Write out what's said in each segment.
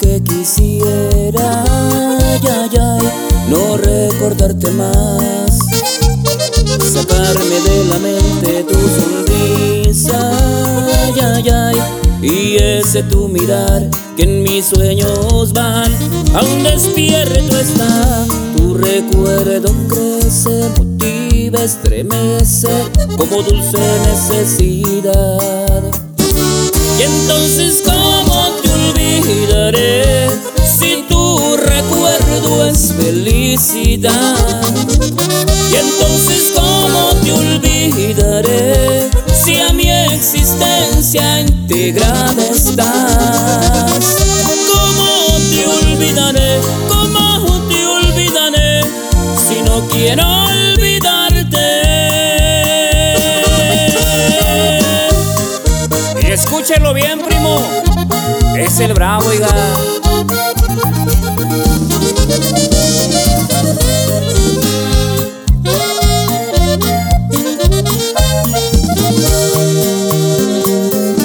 que quisiera ay, ay, ay, no recordarte más. Sacarme de la mente tu sonrisa ay, ay, ay, Y ese tu mirar que en mis sueños van. Aún despierto está tu recuerdo crece Motiva, estremece como dulce necesidad. Y entonces si tu recuerdo es felicidad? Y entonces, ¿cómo te olvidaré si a mi existencia integrada estás? ¿Cómo te olvidaré? ¿Cómo te olvidaré si no quiero olvidarte? Y escúchelo bien, primo. Es el bravo, oiga.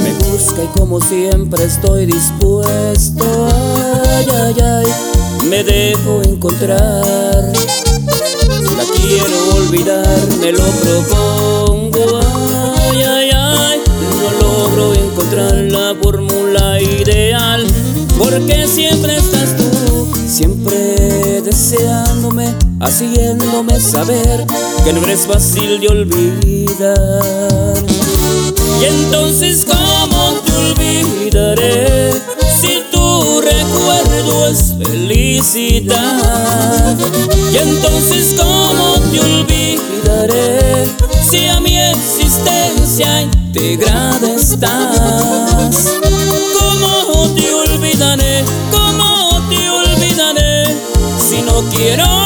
Me busca y como siempre estoy dispuesto. Ay, ay, ay, me dejo encontrar. La quiero olvidar, me lo propongo. porque siempre estás tú, siempre deseándome, haciéndome saber que no eres fácil de olvidar. Y entonces, ¿cómo te olvidaré si tu recuerdo es felicidad? Y entonces, ¿cómo te olvidaré si a mi existencia integrada estás? you know